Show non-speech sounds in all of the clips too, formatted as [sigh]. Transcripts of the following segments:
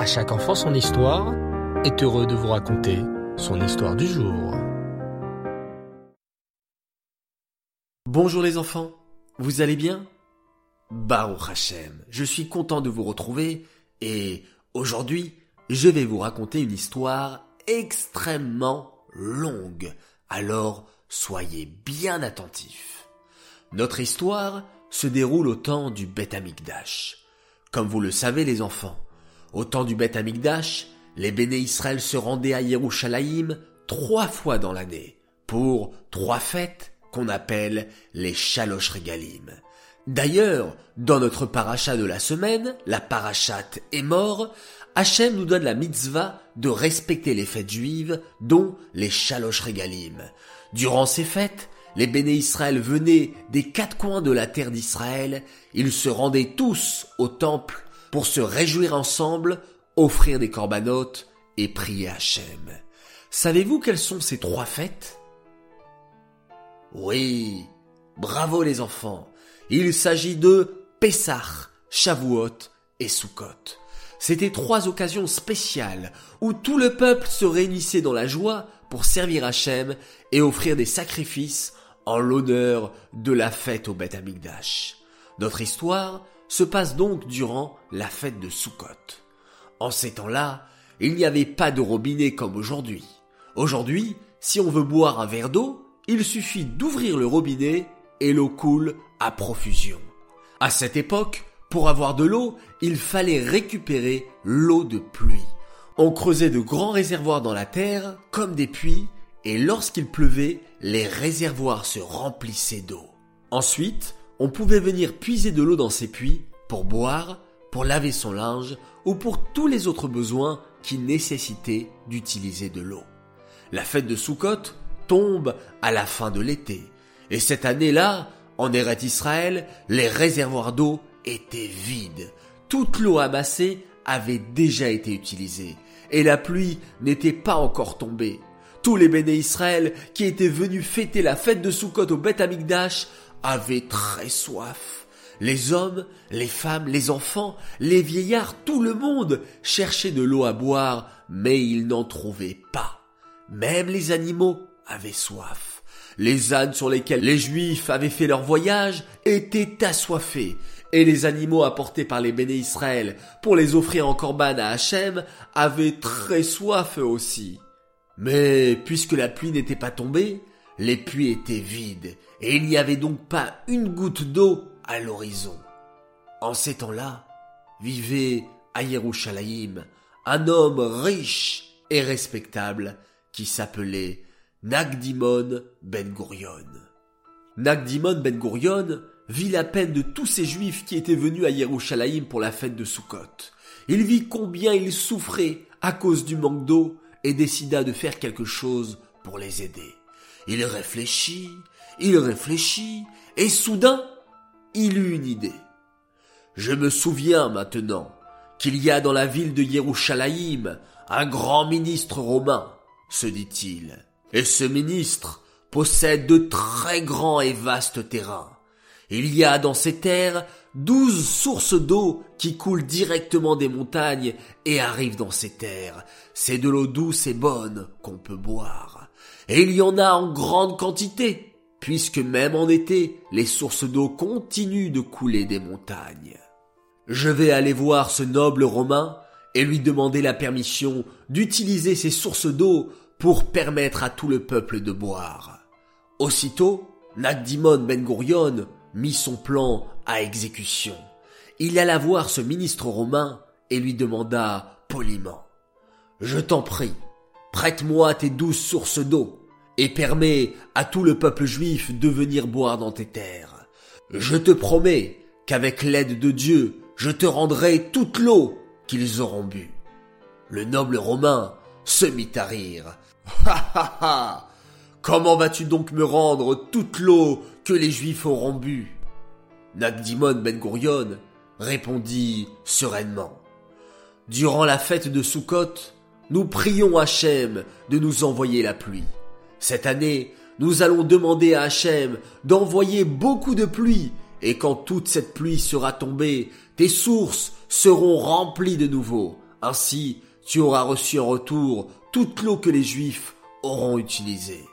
À chaque enfant son histoire est heureux de vous raconter son histoire du jour. Bonjour les enfants, vous allez bien? Baruch Hashem, je suis content de vous retrouver et aujourd'hui je vais vous raconter une histoire extrêmement longue, alors soyez bien attentifs. Notre histoire se déroule au temps du Beth Amikdash. Comme vous le savez les enfants, au temps du Beth Amikdash, les béné Israël se rendaient à Yerushalayim trois fois dans l'année, pour trois fêtes qu'on appelle les Shalosh Regalim. D'ailleurs, dans notre paracha de la semaine, la parachat est mort, Hachem nous donne la mitzvah de respecter les fêtes juives, dont les Shalosh Regalim. Durant ces fêtes, les béné Israël venaient des quatre coins de la terre d'Israël, ils se rendaient tous au temple pour se réjouir ensemble, offrir des corbanotes et prier Hachem. Savez-vous quelles sont ces trois fêtes? Oui, bravo les enfants. Il s'agit de Pessah, Shavuot et Sukkot. C'était trois occasions spéciales où tout le peuple se réunissait dans la joie pour servir Hachem et offrir des sacrifices en l'honneur de la fête au Beth Amikdash. Notre histoire se passe donc durant la fête de Sukkot. En ces temps-là, il n'y avait pas de robinet comme aujourd'hui. Aujourd'hui, si on veut boire un verre d'eau, il suffit d'ouvrir le robinet et l'eau coule à profusion. À cette époque, pour avoir de l'eau, il fallait récupérer l'eau de pluie. On creusait de grands réservoirs dans la terre, comme des puits, et lorsqu'il pleuvait, les réservoirs se remplissaient d'eau. Ensuite, on pouvait venir puiser de l'eau dans ces puits pour boire, pour laver son linge ou pour tous les autres besoins qui nécessitaient d'utiliser de l'eau. La fête de Sukkot tombe à la fin de l'été. Et cette année-là, en Eret Israël, les réservoirs d'eau étaient vides. Toute l'eau amassée avait déjà été utilisée. Et la pluie n'était pas encore tombée. Tous les béné Israël qui étaient venus fêter la fête de Sukkot au Beth Amikdash avaient très soif. Les hommes, les femmes, les enfants, les vieillards, tout le monde cherchait de l'eau à boire, mais ils n'en trouvaient pas. Même les animaux avaient soif. Les ânes sur lesquels les Juifs avaient fait leur voyage étaient assoiffés, et les animaux apportés par les béné Israël pour les offrir en corban à Hachem avaient très soif eux aussi. Mais puisque la pluie n'était pas tombée, les puits étaient vides, et il n'y avait donc pas une goutte d'eau à l'horizon. En ces temps-là, vivait à Yerushalayim un homme riche et respectable qui s'appelait Nagdimon Ben Gurion. Nagdimon Ben Gurion vit la peine de tous ces juifs qui étaient venus à Yerushalayim pour la fête de Sukkot. Il vit combien ils souffraient à cause du manque d'eau et décida de faire quelque chose pour les aider. Il réfléchit, il réfléchit, et soudain, il eut une idée. Je me souviens maintenant qu'il y a dans la ville de Yerushalayim un grand ministre romain, se dit-il, et ce ministre possède de très grands et vastes terrains. Il y a dans ces terres douze sources d'eau qui coulent directement des montagnes et arrivent dans ces terres. C'est de l'eau douce et bonne qu'on peut boire. Et il y en a en grande quantité, puisque même en été, les sources d'eau continuent de couler des montagnes. Je vais aller voir ce noble Romain et lui demander la permission d'utiliser ces sources d'eau pour permettre à tout le peuple de boire. Aussitôt, Nagdimon Ben Gurion mit son plan à exécution. Il alla voir ce ministre romain et lui demanda poliment Je t'en prie, prête-moi tes douze sources d'eau et permets à tout le peuple juif de venir boire dans tes terres. Je te promets qu'avec l'aide de Dieu, je te rendrai toute l'eau qu'ils auront bu. Le noble romain se mit à rire. [laughs] Ha ha ha Comment vas-tu donc me rendre toute l'eau que les Juifs auront bu? Nagdimon Ben Gurion répondit sereinement. Durant la fête de Sukkot, nous prions Hachem de nous envoyer la pluie. Cette année, nous allons demander à Hachem d'envoyer beaucoup de pluie, et quand toute cette pluie sera tombée, tes sources seront remplies de nouveau. Ainsi, tu auras reçu en retour toute l'eau que les Juifs auront utilisée.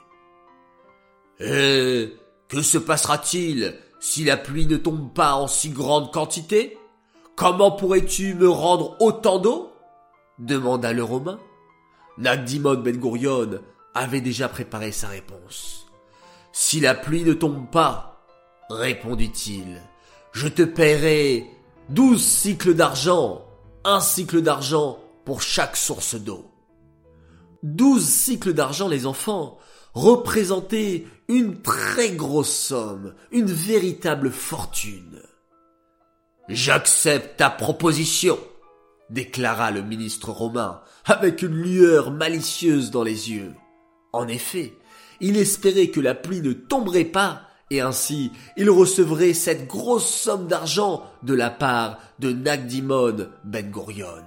Et que se passera-t-il si la pluie ne tombe pas en si grande quantité? Comment pourrais-tu me rendre autant d'eau? demanda le Romain. Nagdimon Ben Gurion avait déjà préparé sa réponse. Si la pluie ne tombe pas, répondit-il, je te paierai douze cycles d'argent, un cycle d'argent pour chaque source d'eau. Douze cycles d'argent, les enfants, représentaient une très grosse somme, une véritable fortune. J'accepte ta proposition, déclara le ministre romain avec une lueur malicieuse dans les yeux. En effet, il espérait que la pluie ne tomberait pas et ainsi il recevrait cette grosse somme d'argent de la part de Nagdimon Ben Gurion.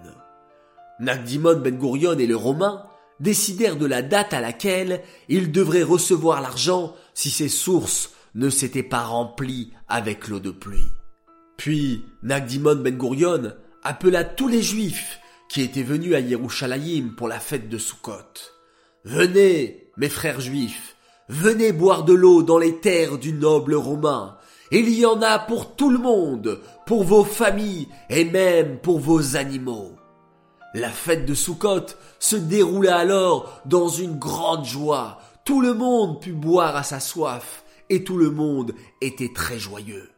Nagdimon Ben Gurion et le Romain décidèrent de la date à laquelle ils devraient recevoir l'argent si ces sources ne s'étaient pas remplies avec l'eau de pluie. Puis Nagdimon Ben Gurion appela tous les Juifs qui étaient venus à Yerushalayim pour la fête de Sukkot. Venez, mes frères juifs, venez boire de l'eau dans les terres du noble romain. Il y en a pour tout le monde, pour vos familles et même pour vos animaux. La fête de Sukkot se déroula alors dans une grande joie. Tout le monde put boire à sa soif et tout le monde était très joyeux.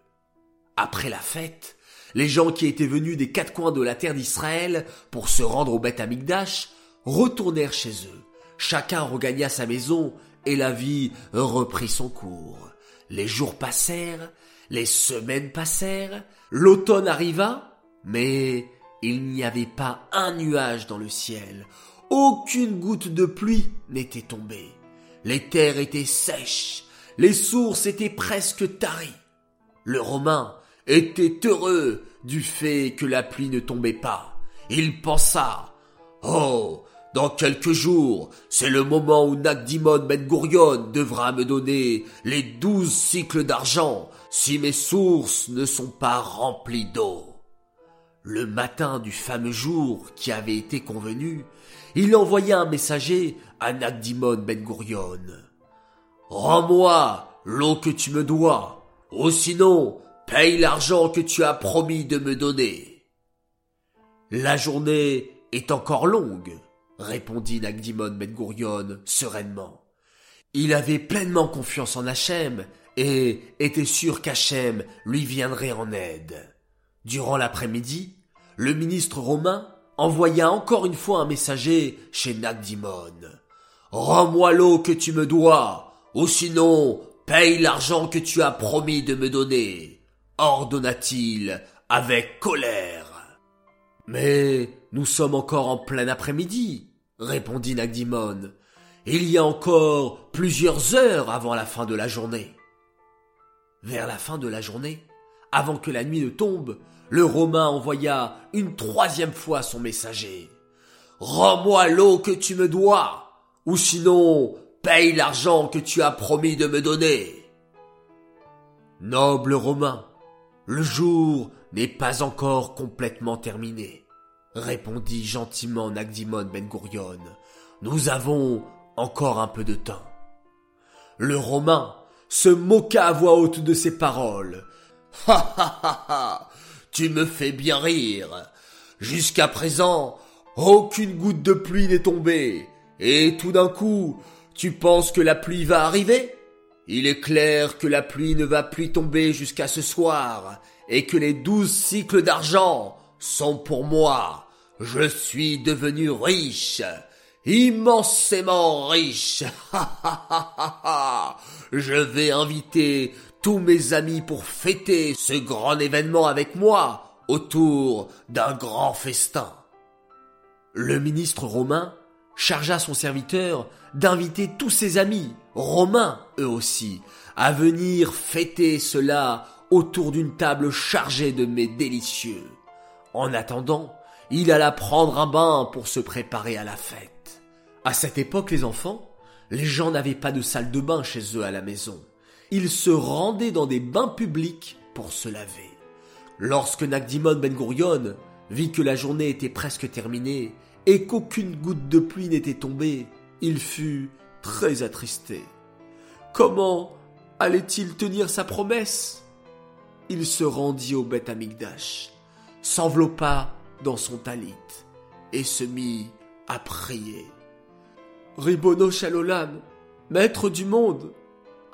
Après la fête, les gens qui étaient venus des quatre coins de la terre d'Israël pour se rendre au Beth Amikdash retournèrent chez eux. Chacun regagna sa maison et la vie reprit son cours. Les jours passèrent, les semaines passèrent, l'automne arriva, mais il n'y avait pas un nuage dans le ciel. Aucune goutte de pluie n'était tombée. Les terres étaient sèches, les sources étaient presque taries. Le Romain était heureux du fait que la pluie ne tombait pas. Il pensa, Oh, dans quelques jours, c'est le moment où Nagdimon Ben Gurion devra me donner les douze cycles d'argent si mes sources ne sont pas remplies d'eau. Le matin du fameux jour qui avait été convenu, il envoya un messager à Nagdimon Ben Gurion. Rends-moi l'eau que tu me dois, ou sinon paye l'argent que tu as promis de me donner. La journée est encore longue, répondit Nagdimon Ben sereinement. Il avait pleinement confiance en Hachem et était sûr qu'Hachem lui viendrait en aide. Durant l'après-midi, le ministre romain envoya encore une fois un messager chez Nagdimon. Rends-moi l'eau que tu me dois, ou sinon paye l'argent que tu as promis de me donner, ordonna-t-il avec colère. Mais nous sommes encore en plein après-midi, répondit Nagdimon. Il y a encore plusieurs heures avant la fin de la journée. Vers la fin de la journée, avant que la nuit ne tombe, le Romain envoya une troisième fois son messager. Rends-moi l'eau que tu me dois, ou sinon paye l'argent que tu as promis de me donner. Noble Romain, le jour n'est pas encore complètement terminé, répondit gentiment Nagdimon Ben Gurion. Nous avons encore un peu de temps. Le Romain se moqua à voix haute de ces paroles. Ha ha ha ha Tu me fais bien rire. Jusqu'à présent, aucune goutte de pluie n'est tombée. Et tout d'un coup, tu penses que la pluie va arriver? Il est clair que la pluie ne va plus tomber jusqu'à ce soir, et que les douze cycles d'argent sont pour moi. Je suis devenu riche immensément riche. [laughs] Je vais inviter tous mes amis pour fêter ce grand événement avec moi autour d'un grand festin. Le ministre romain chargea son serviteur d'inviter tous ses amis, romains eux aussi, à venir fêter cela autour d'une table chargée de mets délicieux. En attendant, il alla prendre un bain pour se préparer à la fête. À cette époque, les enfants, les gens n'avaient pas de salle de bain chez eux à la maison. Ils se rendaient dans des bains publics pour se laver. Lorsque Nagdimon Ben Gurion vit que la journée était presque terminée et qu'aucune goutte de pluie n'était tombée, il fut très attristé. Comment allait-il tenir sa promesse? Il se rendit au Beth Amigdash, s'enveloppa dans son talit et se mit à prier. Ribono Shalolam, maître du monde,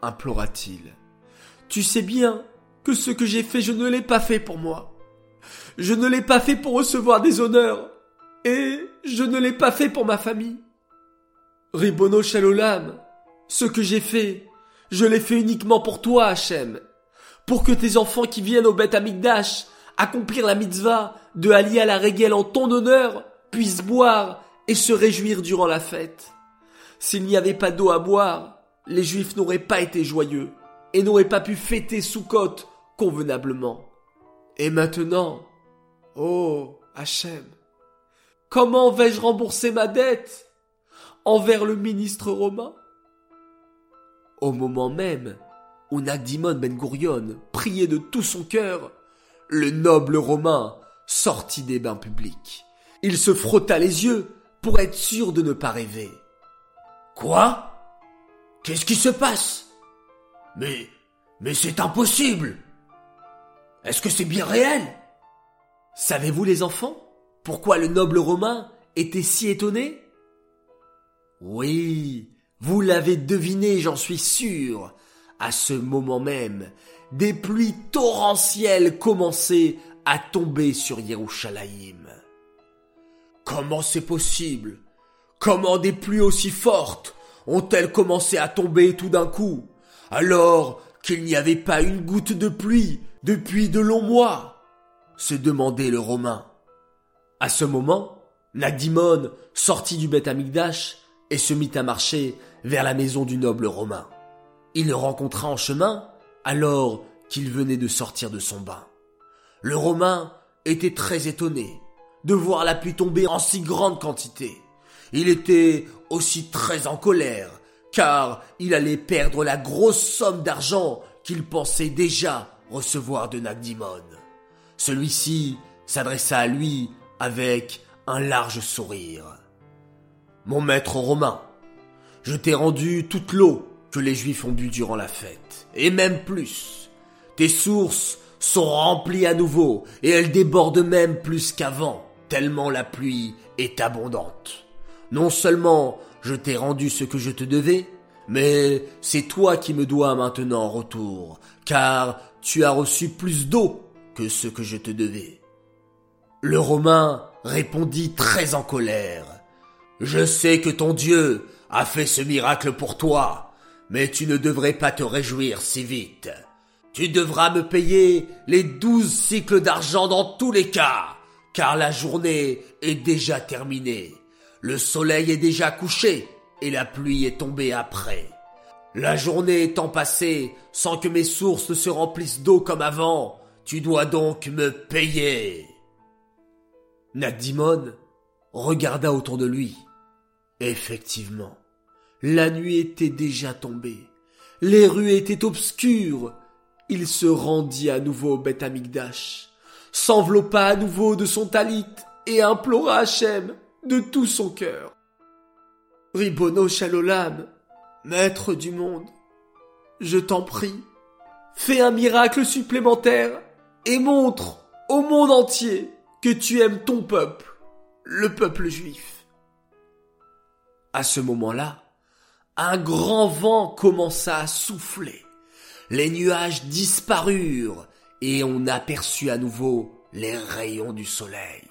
implora-t-il, tu sais bien que ce que j'ai fait, je ne l'ai pas fait pour moi. Je ne l'ai pas fait pour recevoir des honneurs, et je ne l'ai pas fait pour ma famille. Ribono Shalolam, ce que j'ai fait, je l'ai fait uniquement pour toi, Hachem, pour que tes enfants qui viennent au Beth Amikdash accomplir la mitzvah de allier à la régale en ton honneur puissent boire et se réjouir durant la fête. S'il n'y avait pas d'eau à boire, les Juifs n'auraient pas été joyeux et n'auraient pas pu fêter Sukkot convenablement. Et maintenant, oh Hachem, comment vais-je rembourser ma dette envers le ministre romain? Au moment même où Nagdimon Ben Gurion priait de tout son cœur, le noble romain sortit des bains publics. Il se frotta les yeux pour être sûr de ne pas rêver. Quoi? Qu'est-ce qui se passe? Mais, mais c'est impossible Est-ce que c'est bien réel? Savez-vous les enfants pourquoi le noble romain était si étonné? Oui, vous l'avez deviné, j'en suis sûr. À ce moment même, des pluies torrentielles commençaient à tomber sur Yerushalayim. Comment c'est possible? Comment des pluies aussi fortes ont-elles commencé à tomber tout d'un coup, alors qu'il n'y avait pas une goutte de pluie depuis de longs mois? se demandait le Romain. À ce moment, Nagdimon sortit du Beth Amigdash et se mit à marcher vers la maison du noble romain. Il le rencontra en chemin alors qu'il venait de sortir de son bain. Le Romain était très étonné de voir la pluie tomber en si grande quantité. Il était aussi très en colère, car il allait perdre la grosse somme d'argent qu'il pensait déjà recevoir de Nagdimon. Celui-ci s'adressa à lui avec un large sourire. Mon maître romain, je t'ai rendu toute l'eau que les Juifs ont bu durant la fête, et même plus. Tes sources sont remplies à nouveau, et elles débordent même plus qu'avant, tellement la pluie est abondante. Non seulement je t'ai rendu ce que je te devais, mais c'est toi qui me dois maintenant en retour, car tu as reçu plus d'eau que ce que je te devais. Le Romain répondit très en colère. Je sais que ton Dieu a fait ce miracle pour toi, mais tu ne devrais pas te réjouir si vite. Tu devras me payer les douze cycles d'argent dans tous les cas, car la journée est déjà terminée. Le soleil est déjà couché et la pluie est tombée après. La journée étant passée sans que mes sources ne se remplissent d'eau comme avant, tu dois donc me payer. Nagdimon regarda autour de lui. Effectivement, la nuit était déjà tombée. Les rues étaient obscures. Il se rendit à nouveau au Beth Amigdash, s'enveloppa à nouveau de son talit et implora Hachem de tout son cœur. Ribono Shalolam, maître du monde, je t'en prie, fais un miracle supplémentaire et montre au monde entier que tu aimes ton peuple, le peuple juif. À ce moment-là, un grand vent commença à souffler. Les nuages disparurent et on aperçut à nouveau les rayons du soleil.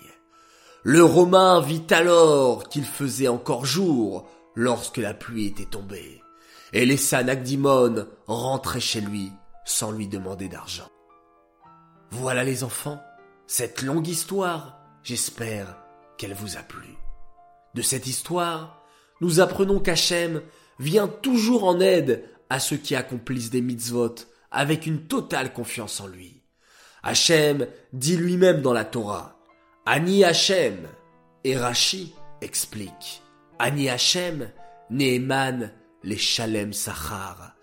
Le Romain vit alors qu'il faisait encore jour lorsque la pluie était tombée, et laissa Nagdimon rentrer chez lui sans lui demander d'argent. Voilà les enfants, cette longue histoire, j'espère qu'elle vous a plu. De cette histoire, nous apprenons qu'Hachem vient toujours en aide à ceux qui accomplissent des mitzvot avec une totale confiance en lui. Hachem dit lui-même dans la Torah, Ani Hachem. Et Rashi explique. Ani Hachem, Neeman, les Shalem Sachar.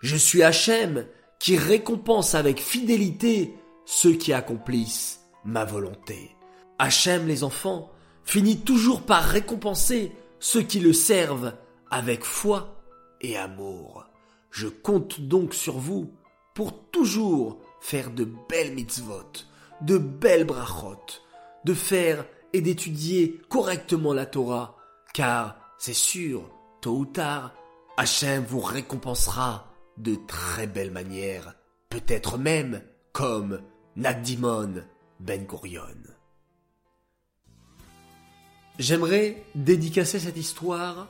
Je suis Hachem qui récompense avec fidélité ceux qui accomplissent ma volonté. Hachem, les enfants, finit toujours par récompenser ceux qui le servent avec foi et amour. Je compte donc sur vous pour toujours faire de belles mitzvot, de belles brachot, de faire et d'étudier correctement la Torah, car c'est sûr, tôt ou tard, Hachem vous récompensera de très belles manières, peut-être même comme Nagdimon Ben Gurion. J'aimerais dédicacer cette histoire,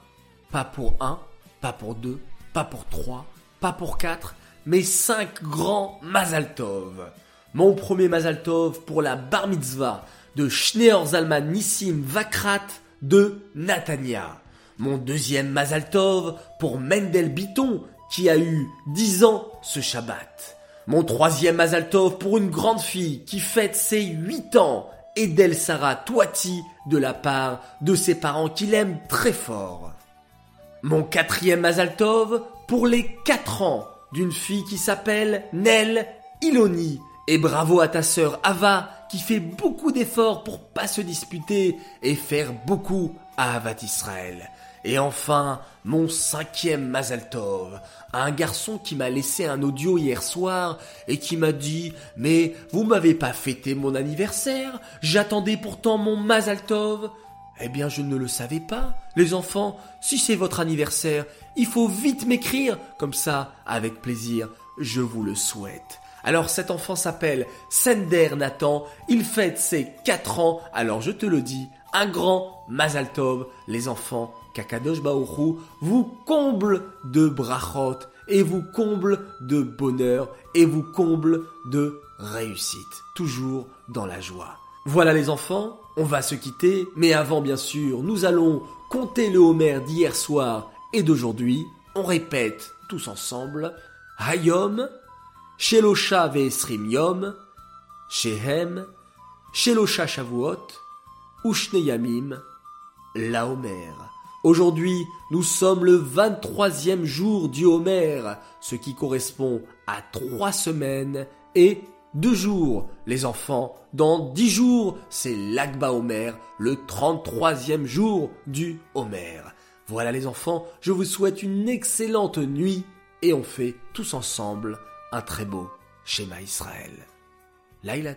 pas pour un, pas pour deux, pas pour trois, pas pour quatre, mais cinq grands Mazaltov. Mon premier Mazaltov pour la bar mitzvah de Schneer Zalman Nissim Vakrat de Natania. Mon deuxième Mazaltov pour Mendel Biton qui a eu dix ans ce Shabbat. Mon troisième Mazaltov pour une grande fille qui fête ses huit ans, Edel Sarah Toiti, de la part de ses parents qui l'aiment très fort. Mon quatrième Mazaltov pour les quatre ans d'une fille qui s'appelle Nel Iloni. Et bravo à ta sœur Ava qui fait beaucoup d'efforts pour pas se disputer et faire beaucoup à Avat Israël. Et enfin, mon cinquième Mazaltov, un garçon qui m'a laissé un audio hier soir et qui m'a dit Mais vous m'avez pas fêté mon anniversaire J'attendais pourtant mon Mazaltov. Eh bien, je ne le savais pas. Les enfants, si c'est votre anniversaire, il faut vite m'écrire. Comme ça, avec plaisir, je vous le souhaite. Alors cet enfant s'appelle Sender Nathan, il fête ses 4 ans, alors je te le dis, un grand Mazaltov, les enfants, Kakadosh Baoru vous comble de brachot et vous comble de bonheur et vous comble de réussite, toujours dans la joie. Voilà les enfants, on va se quitter, mais avant bien sûr, nous allons compter le Homer d'hier soir et d'aujourd'hui. On répète tous ensemble Hayom, Shelosha Ve'esrim Yom, Shehem, Shelosha Shavuot, Ushne Yamim, La Homer. Aujourd'hui, nous sommes le 23e jour du Homer, ce qui correspond à trois semaines et deux jours. Les enfants, dans dix jours, c'est l'Akba Homer, le 33e jour du Homer. Voilà les enfants, je vous souhaite une excellente nuit et on fait tous ensemble un très beau schéma Israël. Laila.